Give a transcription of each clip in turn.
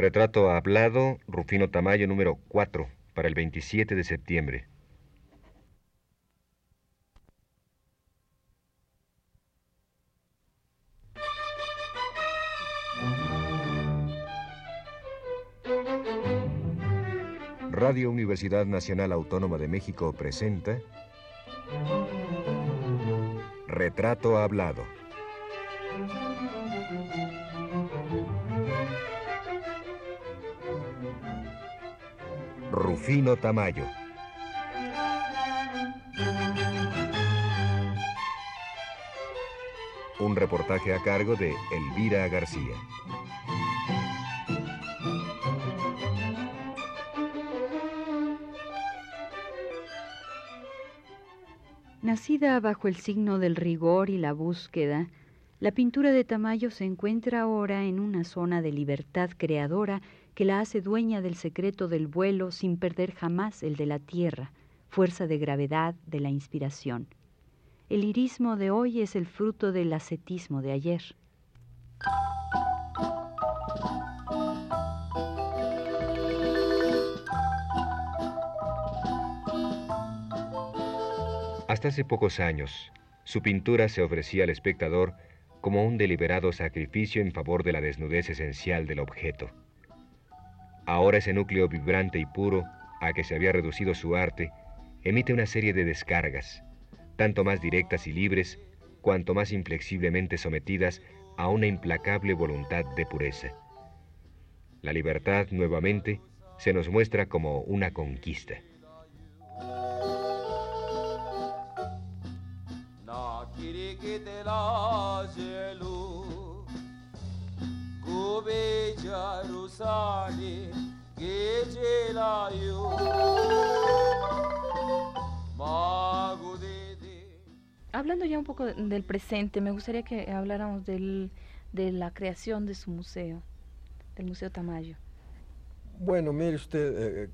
Retrato hablado, Rufino Tamayo número 4, para el 27 de septiembre. Radio Universidad Nacional Autónoma de México presenta Retrato Hablado. Rufino Tamayo. Un reportaje a cargo de Elvira García. Nacida bajo el signo del rigor y la búsqueda, la pintura de Tamayo se encuentra ahora en una zona de libertad creadora que la hace dueña del secreto del vuelo sin perder jamás el de la tierra, fuerza de gravedad de la inspiración. El irismo de hoy es el fruto del ascetismo de ayer. Hasta hace pocos años, su pintura se ofrecía al espectador como un deliberado sacrificio en favor de la desnudez esencial del objeto. Ahora ese núcleo vibrante y puro a que se había reducido su arte emite una serie de descargas, tanto más directas y libres, cuanto más inflexiblemente sometidas a una implacable voluntad de pureza. La libertad, nuevamente, se nos muestra como una conquista. Hablando ya un poco del presente, me gustaría que habláramos del, de la creación de su museo, del Museo Tamayo. Bueno, mire usted, eh,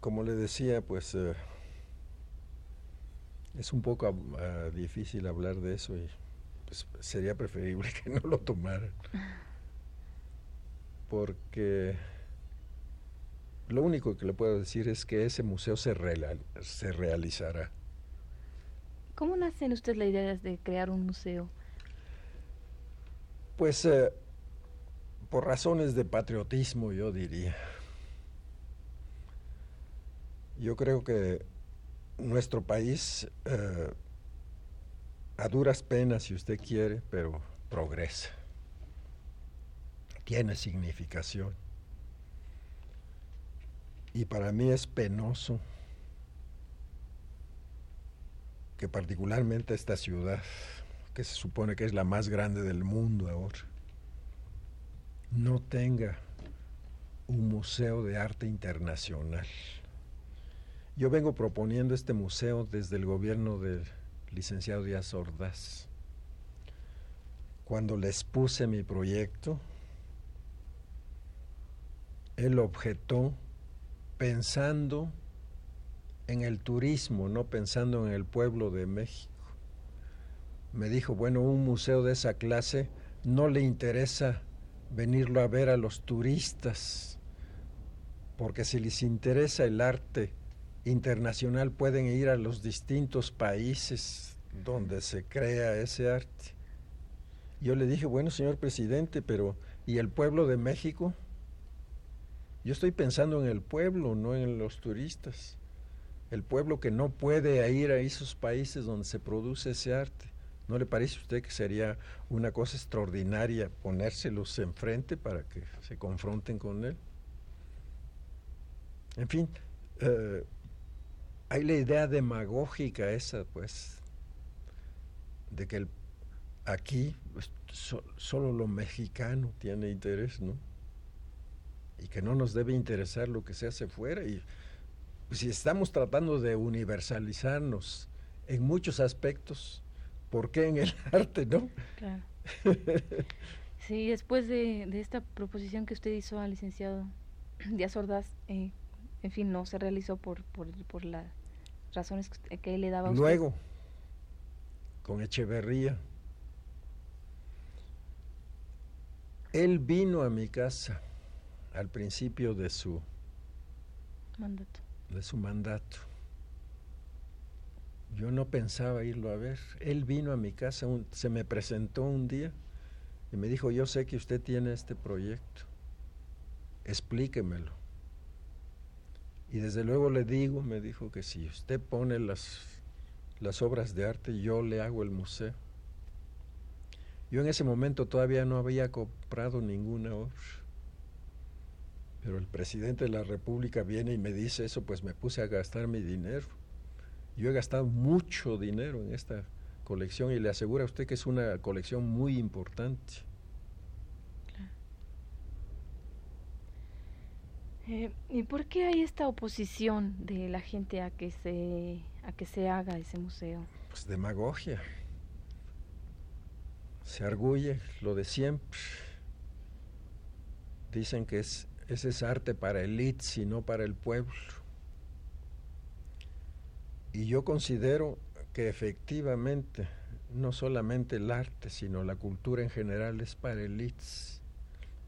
como le decía, pues eh, es un poco ah, difícil hablar de eso y pues, sería preferible que no lo tomaran. Porque lo único que le puedo decir es que ese museo se, se realizará. ¿Cómo nace en usted la idea de crear un museo? Pues eh, por razones de patriotismo, yo diría. Yo creo que nuestro país, eh, a duras penas, si usted quiere, pero progresa. Tiene significación. Y para mí es penoso que particularmente esta ciudad, que se supone que es la más grande del mundo ahora, no tenga un museo de arte internacional. Yo vengo proponiendo este museo desde el gobierno del licenciado Díaz Ordaz. Cuando les puse mi proyecto, él objetó pensando en el turismo, no pensando en el pueblo de México. Me dijo, bueno, un museo de esa clase no le interesa venirlo a ver a los turistas, porque si les interesa el arte internacional pueden ir a los distintos países donde se crea ese arte. Yo le dije, bueno, señor presidente, pero ¿y el pueblo de México? Yo estoy pensando en el pueblo, no en los turistas. El pueblo que no puede ir a esos países donde se produce ese arte. ¿No le parece a usted que sería una cosa extraordinaria ponérselos enfrente para que se confronten con él? En fin, eh, hay la idea demagógica esa, pues, de que aquí pues, solo lo mexicano tiene interés, ¿no? Y que no nos debe interesar lo que se hace fuera. Y pues, si estamos tratando de universalizarnos en muchos aspectos, ¿por qué en el arte, no? Claro. Sí, después de, esta proposición que usted hizo al licenciado Díaz Ordaz, eh, en fin, no se realizó por, por, por las razones que él le daba a usted. Luego, con Echeverría, él vino a mi casa al principio de su mandato. De su mandato. Yo no pensaba irlo a ver. Él vino a mi casa, se me presentó un día y me dijo, yo sé que usted tiene este proyecto, explíquemelo. Y desde luego le digo, me dijo que si usted pone las, las obras de arte, yo le hago el museo. Yo en ese momento todavía no había comprado ninguna obra. Pero el presidente de la República viene y me dice eso, pues me puse a gastar mi dinero. Yo he gastado mucho dinero en esta colección y le aseguro a usted que es una colección muy importante. Eh, ¿Y por qué hay esta oposición de la gente a que se a que se haga ese museo? Pues demagogia. Se arguye lo de siempre. Dicen que es, ese es arte para elites y no para el pueblo. Y yo considero que efectivamente no solamente el arte, sino la cultura en general es para elites,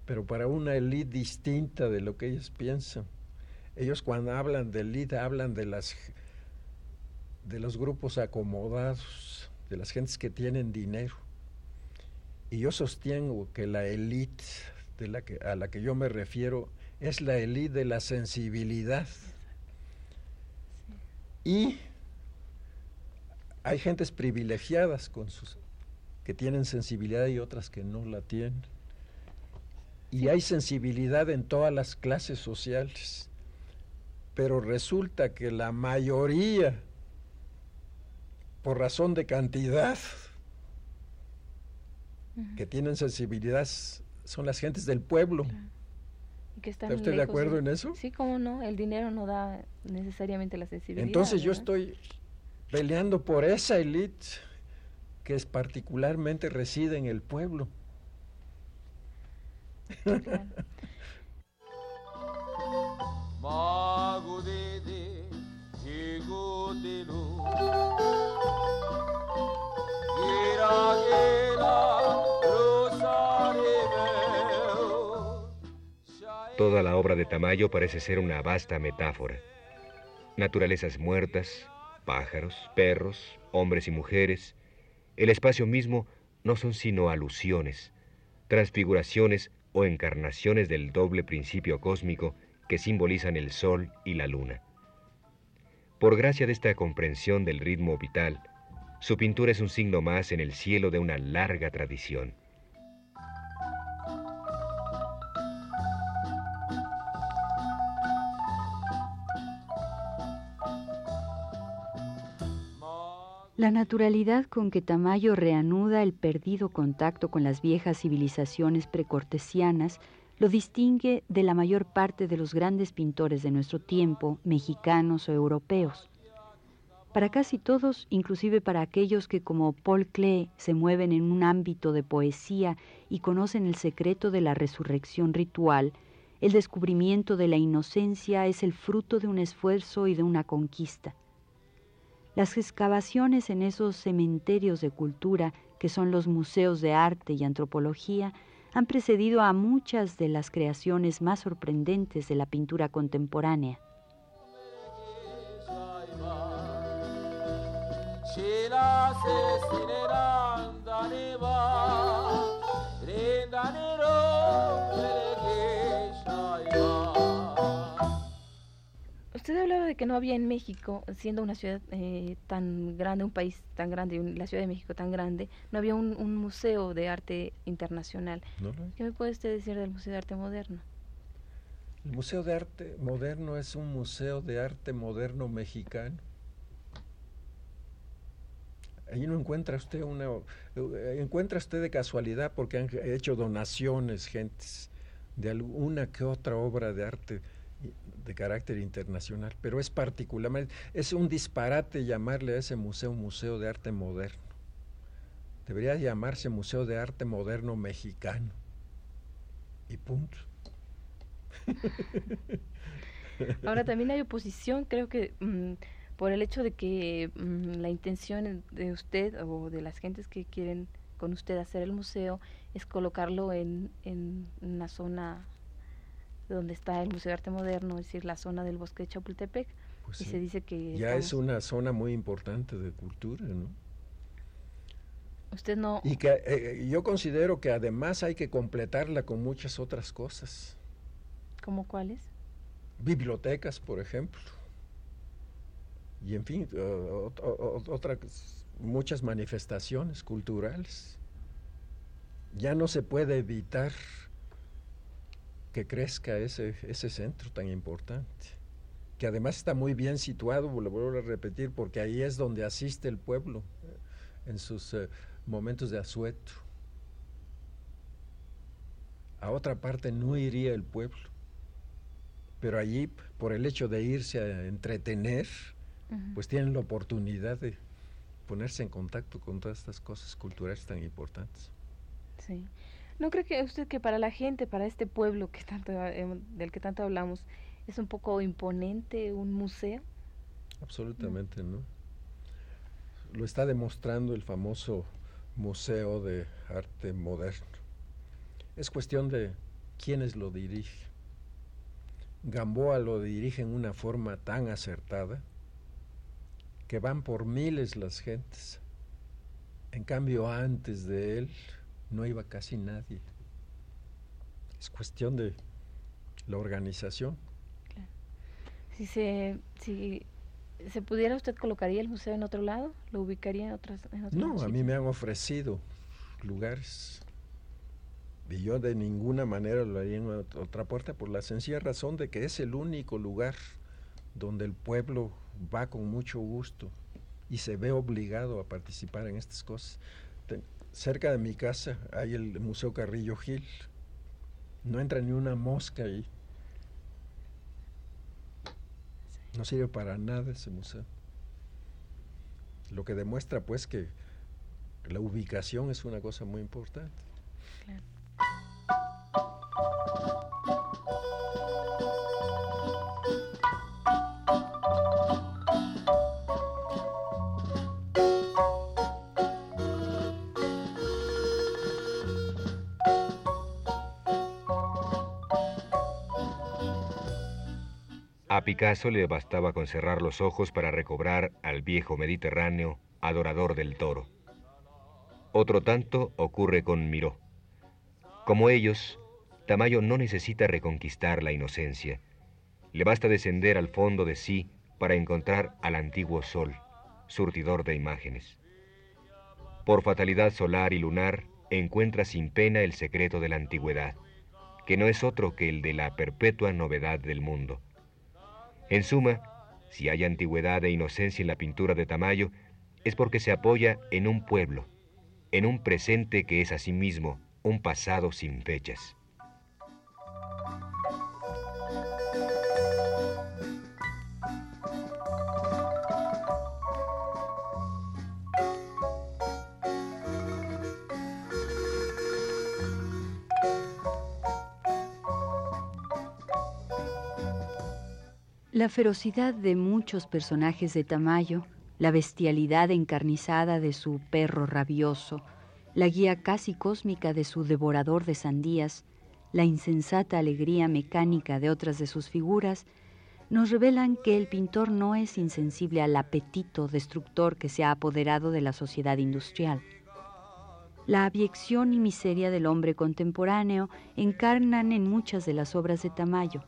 pero para una élite distinta de lo que ellos piensan. Ellos cuando hablan de élite hablan de las de los grupos acomodados, de las gentes que tienen dinero. Y yo sostengo que la élite de la que, a la que yo me refiero es la élite de la sensibilidad. Y hay gentes privilegiadas con sus que tienen sensibilidad y otras que no la tienen. Y hay sensibilidad en todas las clases sociales. Pero resulta que la mayoría, por razón de cantidad, que tienen sensibilidad son las gentes del pueblo. ¿Está usted de acuerdo en eso? Sí, cómo no, el dinero no da necesariamente la sensibilidad. Entonces yo estoy peleando por esa élite que es particularmente reside en el pueblo. Toda la obra de Tamayo parece ser una vasta metáfora. Naturalezas muertas, pájaros, perros, hombres y mujeres, el espacio mismo no son sino alusiones, transfiguraciones o encarnaciones del doble principio cósmico que simbolizan el sol y la luna. Por gracia de esta comprensión del ritmo vital, su pintura es un signo más en el cielo de una larga tradición. La naturalidad con que Tamayo reanuda el perdido contacto con las viejas civilizaciones precortesianas lo distingue de la mayor parte de los grandes pintores de nuestro tiempo, mexicanos o europeos. Para casi todos, inclusive para aquellos que como Paul Klee se mueven en un ámbito de poesía y conocen el secreto de la resurrección ritual, el descubrimiento de la inocencia es el fruto de un esfuerzo y de una conquista. Las excavaciones en esos cementerios de cultura, que son los museos de arte y antropología, han precedido a muchas de las creaciones más sorprendentes de la pintura contemporánea. Usted hablaba de que no había en México, siendo una ciudad eh, tan grande, un país tan grande, la Ciudad de México tan grande, no había un, museo de arte internacional. ¿Qué me puede usted decir del Museo de Arte Moderno? El Museo de Arte Moderno es un museo de arte moderno mexicano. Ahí no encuentra usted una, eh, encuentra usted de casualidad porque han hecho donaciones, gentes, de alguna que otra obra de arte de carácter internacional, pero es particularmente, es un disparate llamarle a ese museo Museo de Arte Moderno. Debería llamarse Museo de Arte Moderno Mexicano. Y punto. Ahora también hay oposición, creo que mm, por el hecho de que mm, la intención de usted o de las gentes que quieren con usted hacer el museo es colocarlo en, en una zona donde está el Museo de Arte Moderno, es decir, la zona del bosque de Chapultepec. Pues y se dice que... Ya es una zona muy importante de cultura, ¿no? Usted no... Y que eh, yo considero que además hay que completarla con muchas otras cosas. ¿Como cuáles? Bibliotecas, por ejemplo. Y en fin, otras muchas manifestaciones culturales. Ya no se puede evitar que crezca ese, ese centro tan importante, que además está muy bien situado, lo vuelvo a repetir, porque ahí es donde asiste el pueblo eh, en sus eh, momentos de asueto. A otra parte no iría el pueblo, pero allí, por el hecho de irse a entretener, pues tienen la oportunidad de ponerse en contacto con todas estas cosas culturales tan importantes. Sí. ¿No cree que usted que para la gente, para este pueblo que tanto, del que tanto hablamos, es un poco imponente un museo? Absolutamente, ¿no? Lo está demostrando el famoso Museo de Arte Moderno. Es cuestión de quiénes lo dirigen. Gamboa lo dirige en una forma tan acertada que van por miles las gentes. En cambio, antes de él, no iba casi nadie. Es cuestión de la organización. Si se, si se pudiera, ¿usted colocaría el museo en otro lado? ¿Lo ubicaría en otras? no, a mí me han ofrecido lugares y yo de ninguna manera lo haría en otra puerta por la sencilla razón de que es el único lugar donde el pueblo va con mucho gusto y se ve obligado a participar en estas cosas cerca de mi casa hay el Museo Carrillo Gil. No entra ni una mosca ahí. No sirve para nada ese museo. Lo que demuestra pues que la ubicación es una cosa muy importante. Picasso le bastaba con cerrar los ojos para recobrar al viejo Mediterráneo adorador del toro. Otro tanto ocurre con Miró. Como ellos, Tamayo no necesita reconquistar la inocencia. Le basta descender al fondo de sí para encontrar al antiguo sol, surtidor de imágenes. Por fatalidad solar y lunar, encuentra sin pena el secreto de la antigüedad, que no es otro que el de la perpetua novedad del mundo. En suma, si hay antigüedad e inocencia en la pintura de Tamayo, es porque se apoya en un pueblo, en un presente que es asimismo un pasado sin fechas. La ferocidad de muchos personajes de Tamayo, la bestialidad encarnizada de su perro rabioso, la guía casi cósmica de su devorador de sandías, la insensata alegría mecánica de otras de sus figuras, nos revelan que el pintor no es insensible al apetito destructor que se ha apoderado de la sociedad industrial. La abyección y miseria del hombre contemporáneo encarnan en muchas de las obras de Tamayo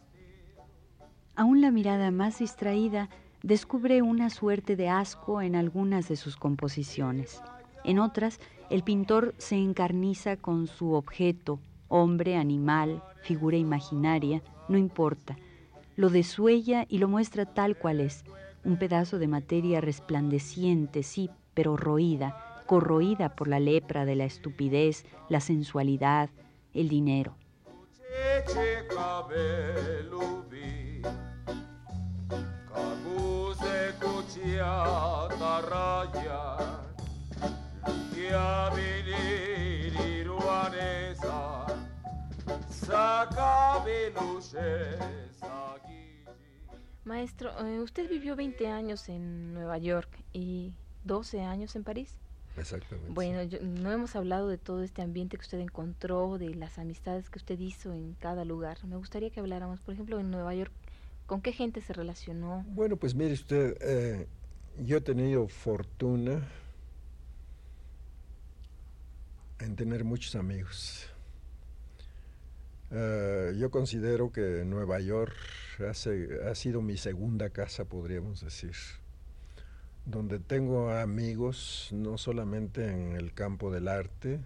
Aún la mirada más distraída descubre una suerte de asco en algunas de sus composiciones. En otras, el pintor se encarniza con su objeto, hombre, animal, figura imaginaria, no importa. Lo desuella y lo muestra tal cual es, un pedazo de materia resplandeciente, sí, pero roída, corroída por la lepra de la estupidez, la sensualidad, el dinero. Maestro, eh, usted vivió 20 años en Nueva York y 12 años en París. Exactamente. Bueno, no hemos hablado de todo este ambiente que usted encontró, de las amistades que usted hizo en cada lugar. Me gustaría que habláramos, por ejemplo, en Nueva York, ¿con qué gente se relacionó? Bueno, pues mire usted, eh, yo he tenido fortuna en tener muchos amigos. Eh, yo considero que Nueva York ha sido mi segunda casa, podríamos decir donde tengo amigos no solamente en el campo del arte,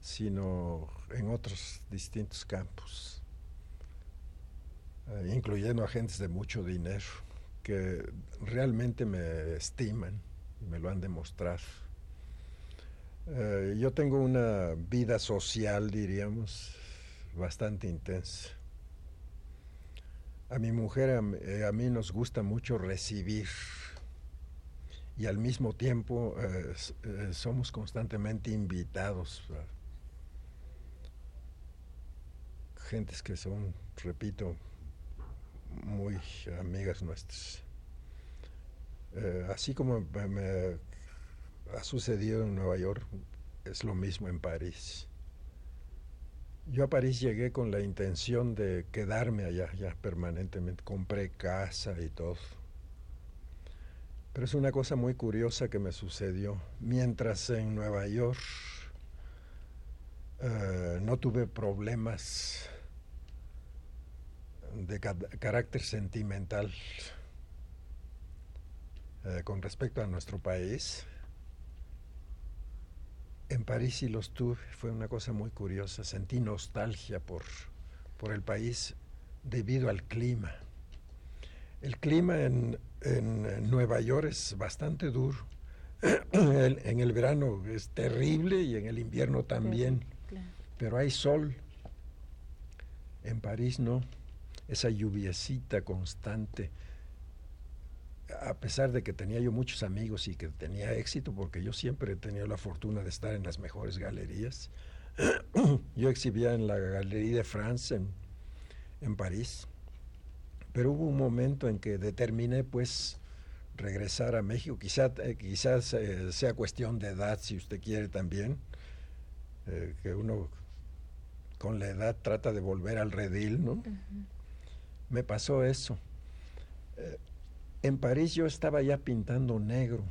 sino en otros distintos campos, eh, incluyendo agentes de mucho dinero que realmente me estiman me lo han demostrado. Eh, yo tengo una vida social, diríamos, bastante intensa. A mi mujer, a mí nos gusta mucho recibir y al mismo tiempo eh, eh, somos constantemente invitados a gentes que son, repito, muy amigas nuestras. Eh, así como me ha sucedido en Nueva York, es lo mismo en París. Yo a París llegué con la intención de quedarme allá ya permanentemente. Compré casa y todo pero es una cosa muy curiosa que me sucedió. Mientras en Nueva York eh, no tuve problemas de carácter sentimental eh, con respecto a nuestro país, en París sí los tuve. Fue una cosa muy curiosa. Sentí nostalgia por, por el país debido al clima. El clima en, Nueva York es bastante duro. en el verano es terrible y en el invierno también. Pero hay sol. En París no. Esa lluviecita constante. A pesar de que tenía yo muchos amigos y que tenía éxito, porque yo siempre he tenido la fortuna de estar en las mejores galerías. yo exhibía en la Galería de France en, en París pero hubo un momento en que determiné pues regresar a México, Quizá, eh, quizás eh, sea cuestión de edad, si usted quiere también, eh, que uno con la edad trata de volver al redil, ¿no? Me pasó eso. en París yo estaba ya pintando negro.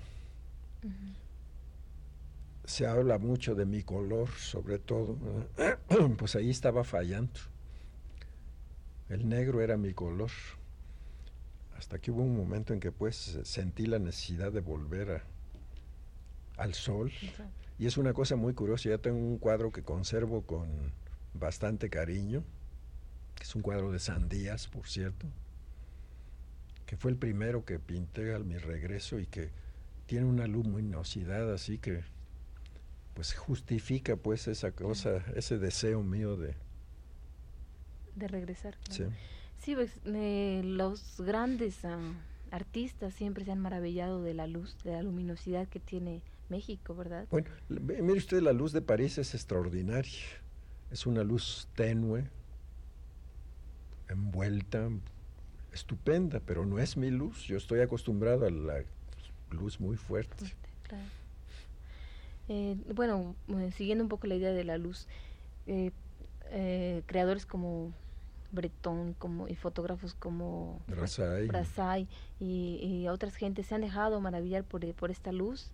Se habla mucho de mi color, sobre todo. pues ahí estaba fallando. El negro era mi color. Hasta que hubo un momento en que pues sentí la necesidad de volver al sol. Y es una cosa muy curiosa. Ya tengo un cuadro que conservo con bastante cariño, que es un cuadro de sandías, por cierto, que fue el primero que pinté al mi regreso y que tiene una luminosidad así que pues justifica pues esa cosa, ese deseo mío de, de regresar. Sí. Sí, pues, eh, los grandes ah, artistas siempre se han maravillado de la luz, de la luminosidad que tiene México, ¿verdad? Bueno, mire usted, la luz de París es extraordinaria. Es una luz tenue, envuelta, estupenda, pero no es mi luz. Yo estoy acostumbrado a la luz muy fuerte. Eh, bueno, eh, siguiendo un poco la idea de la luz, creadores como Bretón como, y fotógrafos como Brassai, y, otras gentes se han dejado maravillar por, por esta luz.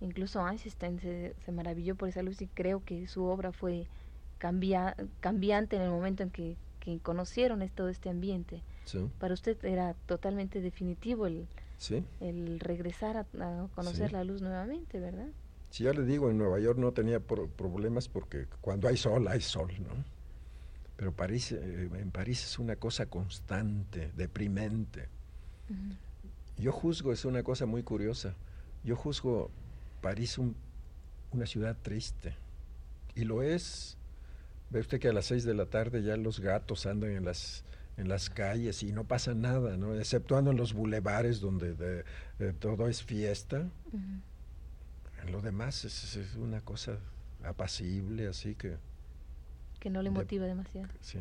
Incluso Einstein se, se, maravilló por esa luz y creo que su obra fue cambia, cambiante en el momento en que, que conocieron todo este ambiente. Para usted era totalmente definitivo el, el regresar a, conocer la luz nuevamente, ¿verdad? Si ya le digo, en Nueva York no tenía problemas porque cuando hay sol, hay sol, ¿no? Pero París, eh, en París es una cosa constante, deprimente. Yo juzgo, es una cosa muy curiosa, yo juzgo París una ciudad triste. Y lo es. Ve usted que a las seis de la tarde ya los gatos andan en las, en las calles y no pasa nada, ¿no? exceptuando en los bulevares donde todo es fiesta. En lo demás es una cosa apacible, así que que no le motiva demasiado. Sí.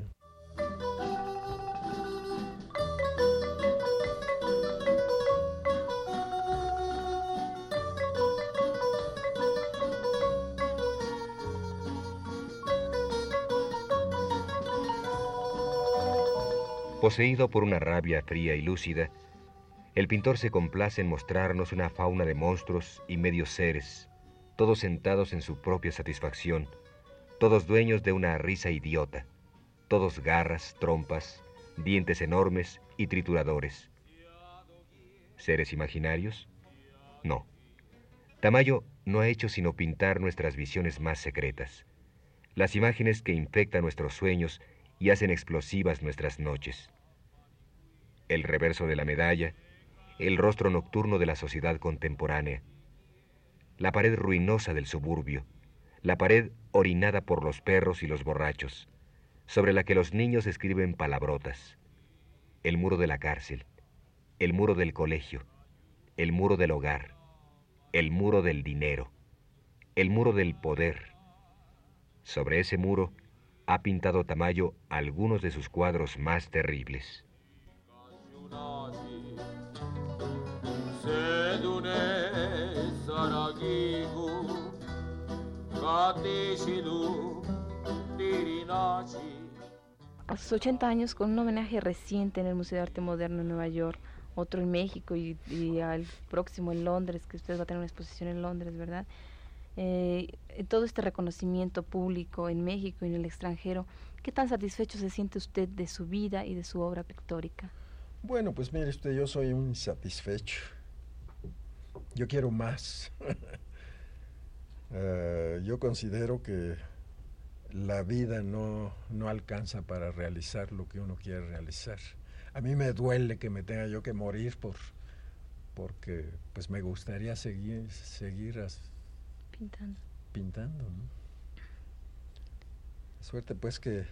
Poseído por una rabia fría y lúcida, el pintor se complace en mostrarnos una fauna de monstruos y medios seres, todos sentados en su propia satisfacción, todos dueños de una risa idiota, todos garras, trompas, dientes enormes y trituradores. ¿Seres imaginarios? No. Tamayo no ha hecho sino pintar nuestras visiones más secretas, las imágenes que infectan nuestros sueños y hacen explosivas nuestras noches. El reverso de la medalla, el rostro nocturno de la sociedad contemporánea, la pared ruinosa del suburbio, la pared orinada por los perros y los borrachos, sobre la que los niños escriben palabrotas, el muro de la cárcel, el muro del colegio, el muro del hogar, el muro del dinero, el muro del poder. Sobre ese muro ha pintado Tamayo algunos de sus cuadros más terribles. A sus 80 años, con un homenaje reciente en el Museo de Arte Moderno en Nueva York, otro en México y, al próximo en Londres, que usted va a tener una exposición en Londres, ¿verdad? Eh, todo este reconocimiento público en México y en el extranjero, ¿qué tan satisfecho se siente usted de su vida y de su obra pictórica? Bueno, pues mire usted, yo soy un insatisfecho. Yo quiero más. Eh, yo considero que la vida no, no alcanza para realizar lo que uno quiere realizar. A mí me duele que me tenga yo que morir por porque pues me gustaría seguir seguir pintando. Pintando, Suerte pues que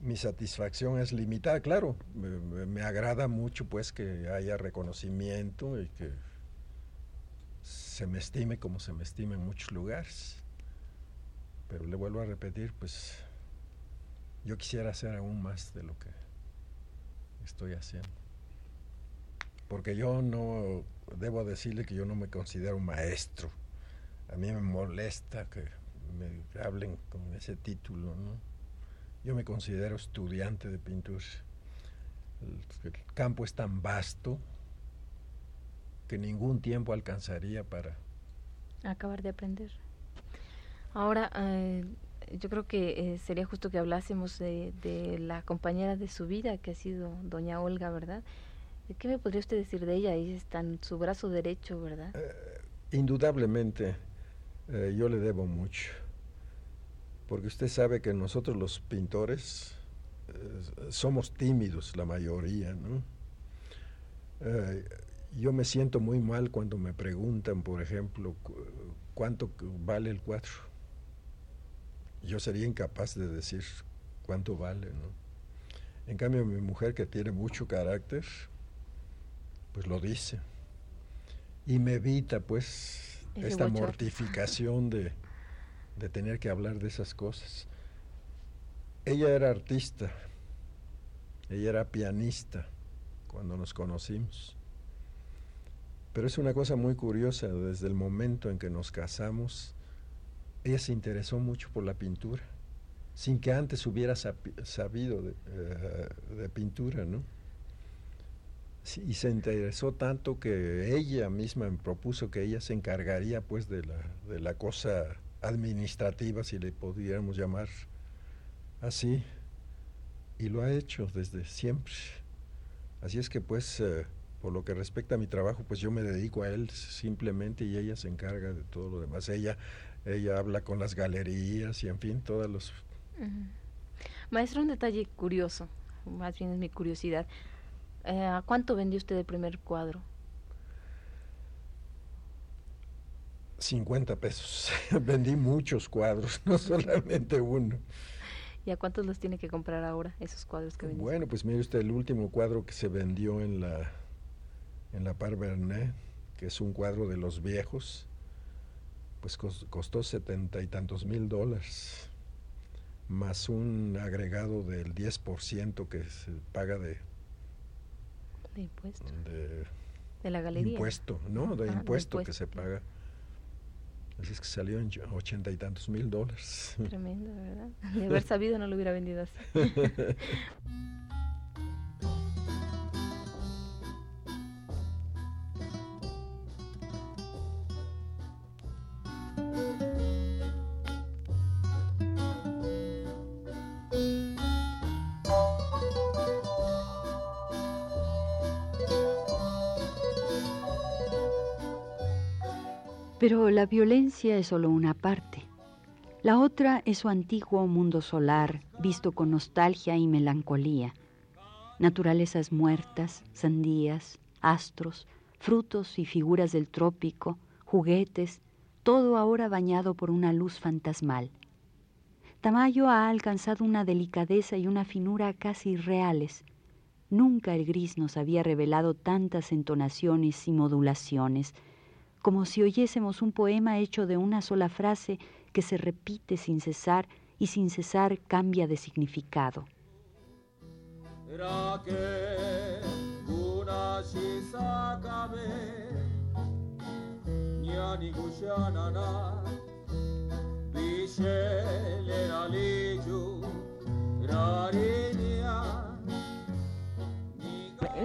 mi satisfacción es limitada, claro, me, agrada mucho pues que haya reconocimiento y que se me estime como se me estime en muchos lugares. Pero le vuelvo a repetir, pues yo quisiera hacer aún más de lo que estoy haciendo. Porque yo no, debo decirle que yo no me considero maestro. A mí me molesta que me hablen con ese título, ¿no? Yo me considero estudiante de pintura. El, campo es tan vasto que ningún tiempo alcanzaría para... Acabar de aprender. Ahora, eh, yo creo que eh, sería justo que hablásemos de, la compañera de su vida, que ha sido doña Olga, ¿verdad? ¿Qué me podría usted decir de ella? Ahí está en su brazo derecho, ¿verdad? Eh, indudablemente, yo le debo mucho, porque usted sabe que nosotros los pintores somos tímidos, la mayoría, ¿no? yo me siento muy mal cuando me preguntan, por ejemplo, cuánto vale el cuadro yo sería incapaz de decir cuánto vale, ¿no? En cambio, mi mujer, que tiene mucho carácter, pues lo dice. Y me evita, pues, esta mortificación de, de tener que hablar de esas cosas. Ella era artista, ella era pianista cuando nos conocimos. Pero es una cosa muy curiosa, desde el momento en que nos casamos, ella se interesó mucho por la pintura, sin que antes hubiera sabido eh, de, pintura, ¿no? y se interesó tanto que ella misma me propuso que ella se encargaría pues de la, de la cosa administrativa, si le pudiéramos llamar así, y lo ha hecho desde siempre. Así es que pues, eh, por lo que respecta a mi trabajo, pues yo me dedico a él simplemente y ella se encarga de todo lo demás. Ella ella habla con las galerías y en fin, todos los... Maestro, un detalle curioso, más bien es mi curiosidad. Eh, ¿Cuánto vendió usted el primer cuadro? 50 pesos. Vendí muchos cuadros, no solamente uno. ¿Y a cuántos los tiene que comprar ahora esos cuadros que vendió? Bueno, pues mire usted el último cuadro que se vendió en la en la Par Bernet, que es un cuadro de los viejos, pues costó setenta y tantos mil dólares, más un agregado del 10% que se paga de... De impuesto. De, la galería. Impuesto, ¿no? De, impuesto, que se paga. Así es que salió en ochenta y tantos mil dólares. Tremendo, ¿verdad? De haber sabido no lo hubiera vendido así. Pero la violencia es solo una parte. La otra es su antiguo mundo solar, visto con nostalgia y melancolía. Naturalezas muertas, sandías, astros, frutos y figuras del trópico, juguetes, todo ahora bañado por una luz fantasmal. Tamayo ha alcanzado una delicadeza y una finura casi reales. Nunca el gris nos había revelado tantas entonaciones y modulaciones, como si oyésemos un poema hecho de una sola frase que se repite sin cesar y sin cesar cambia de significado.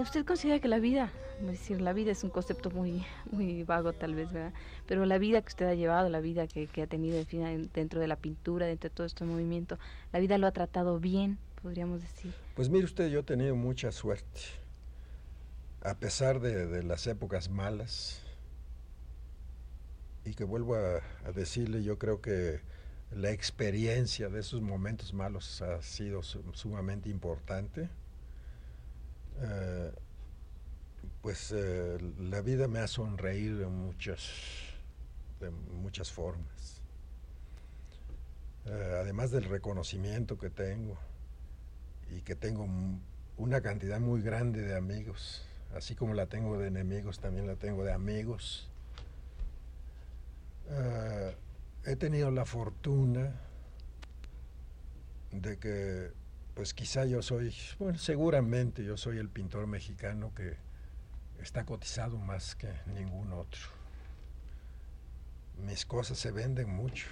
¿Usted considera que la vida, decir, la vida es un concepto muy, muy vago tal vez, ¿verdad? Pero la vida que usted ha llevado, la vida que, ha tenido dentro de la pintura, dentro de todo este movimiento, la vida lo ha tratado bien, podríamos decir. Pues mire usted, yo he tenido mucha suerte. A pesar de, las épocas malas, y que vuelvo a, decirle, yo creo que la experiencia de esos momentos malos ha sido sumamente importante. Eh, pues eh, la vida me ha sonreído de muchas, muchas formas. Eh, además del reconocimiento que tengo y que tengo una cantidad muy grande de amigos, así como la tengo de enemigos, también la tengo de amigos. he tenido la fortuna de que pues quizá yo soy, bueno, seguramente yo soy el pintor mexicano que está cotizado más que ningún otro. Mis cosas se venden mucho.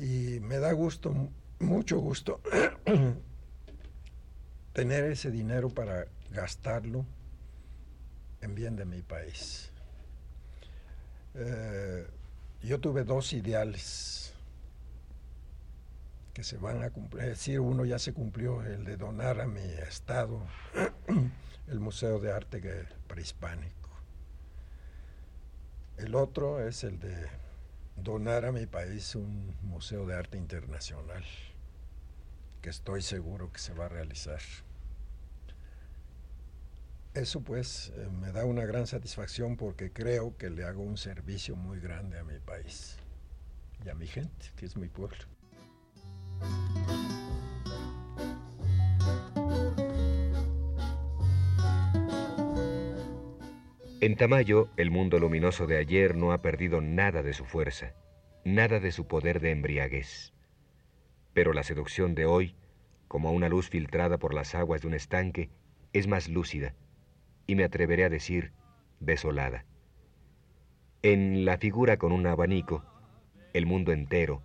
Y me da gusto, mucho gusto, tener ese dinero para gastarlo en bien de mi país. Eh, yo tuve dos ideales que se van a cumplir. Es decir, uno ya se cumplió, el de donar a mi estado el Museo de Arte Prehispánico. El otro es el de donar a mi país un Museo de Arte Internacional, que estoy seguro que se va a realizar. Eso pues eh, me da una gran satisfacción porque creo que le hago un servicio muy grande a mi país y a mi gente, que es mi pueblo. En Tamayo, el mundo luminoso de ayer no ha perdido nada de su fuerza, nada de su poder de embriaguez. Pero la seducción de hoy, como una luz filtrada por las aguas de un estanque, es más lúcida, y me atreveré a decir desolada. En la figura con un abanico, el mundo entero,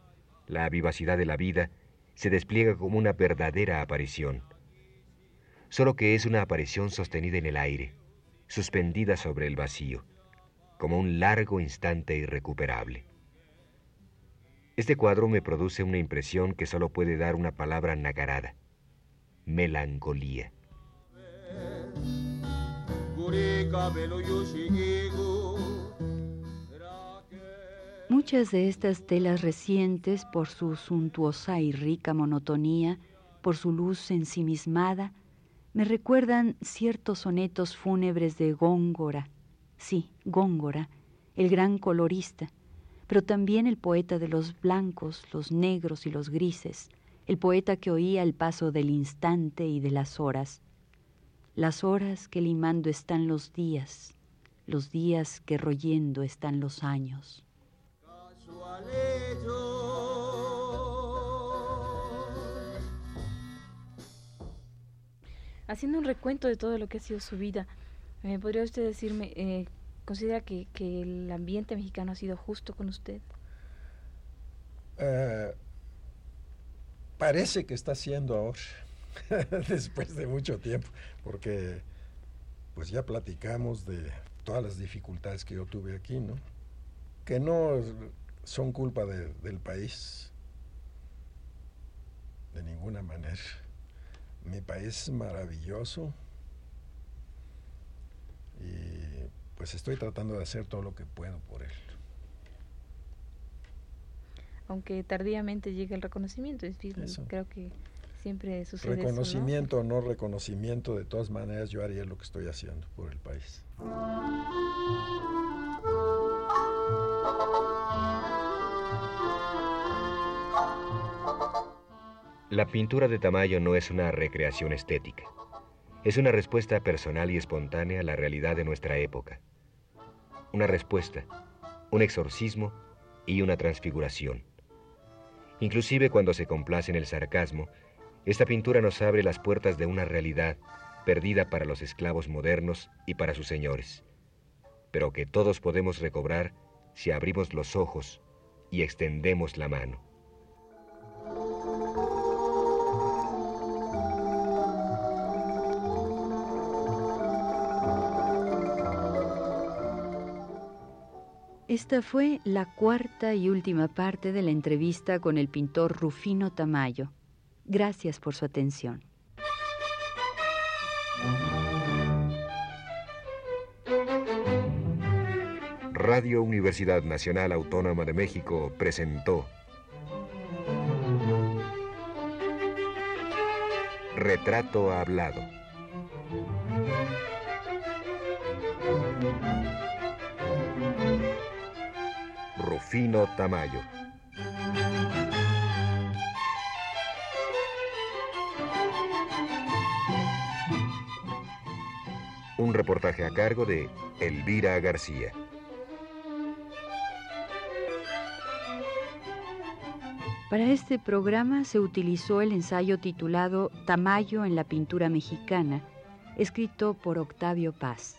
la vivacidad de la vida, se despliega como una verdadera aparición, solo que es una aparición sostenida en el aire, suspendida sobre el vacío, como un largo instante irrecuperable. Este cuadro me produce una impresión que solo puede dar una palabra nagarada, melancolía. Muchas de estas telas recientes, por su suntuosa y rica monotonía, por su luz ensimismada, me recuerdan ciertos sonetos fúnebres de Góngora, sí, Góngora, el gran colorista, pero también el poeta de los blancos, los negros y los grises, el poeta que oía el paso del instante y de las horas, las horas que limando están los días, los días que royendo están los años. Haciendo un recuento de todo lo que ha sido su vida, ¿me ¿podría usted decirme, eh, considera que, el ambiente mexicano ha sido justo con usted? Eh, parece que está siendo ahora, después de mucho tiempo, porque pues ya platicamos de todas las dificultades que yo tuve aquí, ¿no? Que no son culpa del país, de ninguna manera. Mi país es maravilloso y pues estoy tratando de hacer todo lo que puedo por él. Aunque tardíamente llegue el reconocimiento, es decir, creo que siempre sucede Reconocimiento o ¿no? reconocimiento, de todas maneras yo haría lo que estoy haciendo por el país. La pintura de Tamayo no es una recreación estética. Es una respuesta personal y espontánea a la realidad de nuestra época. Una respuesta, un exorcismo y una transfiguración. Inclusive cuando se complace en el sarcasmo, esta pintura nos abre las puertas de una realidad perdida para los esclavos modernos y para sus señores, pero que todos podemos recobrar si abrimos los ojos y extendemos la mano. Esta fue la cuarta y última parte de la entrevista con el pintor Rufino Tamayo. Gracias por su atención. Radio Universidad Nacional Autónoma de México presentó Retrato Hablado. Rufino Tamayo. Un reportaje a cargo de Elvira García. Para este programa se utilizó el ensayo titulado Tamayo en la pintura mexicana, escrito por Octavio Paz.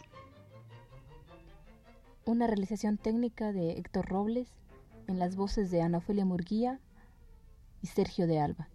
Una realización técnica de Héctor Robles en las voces de Ana Ofelia Murguía y Sergio de Alba.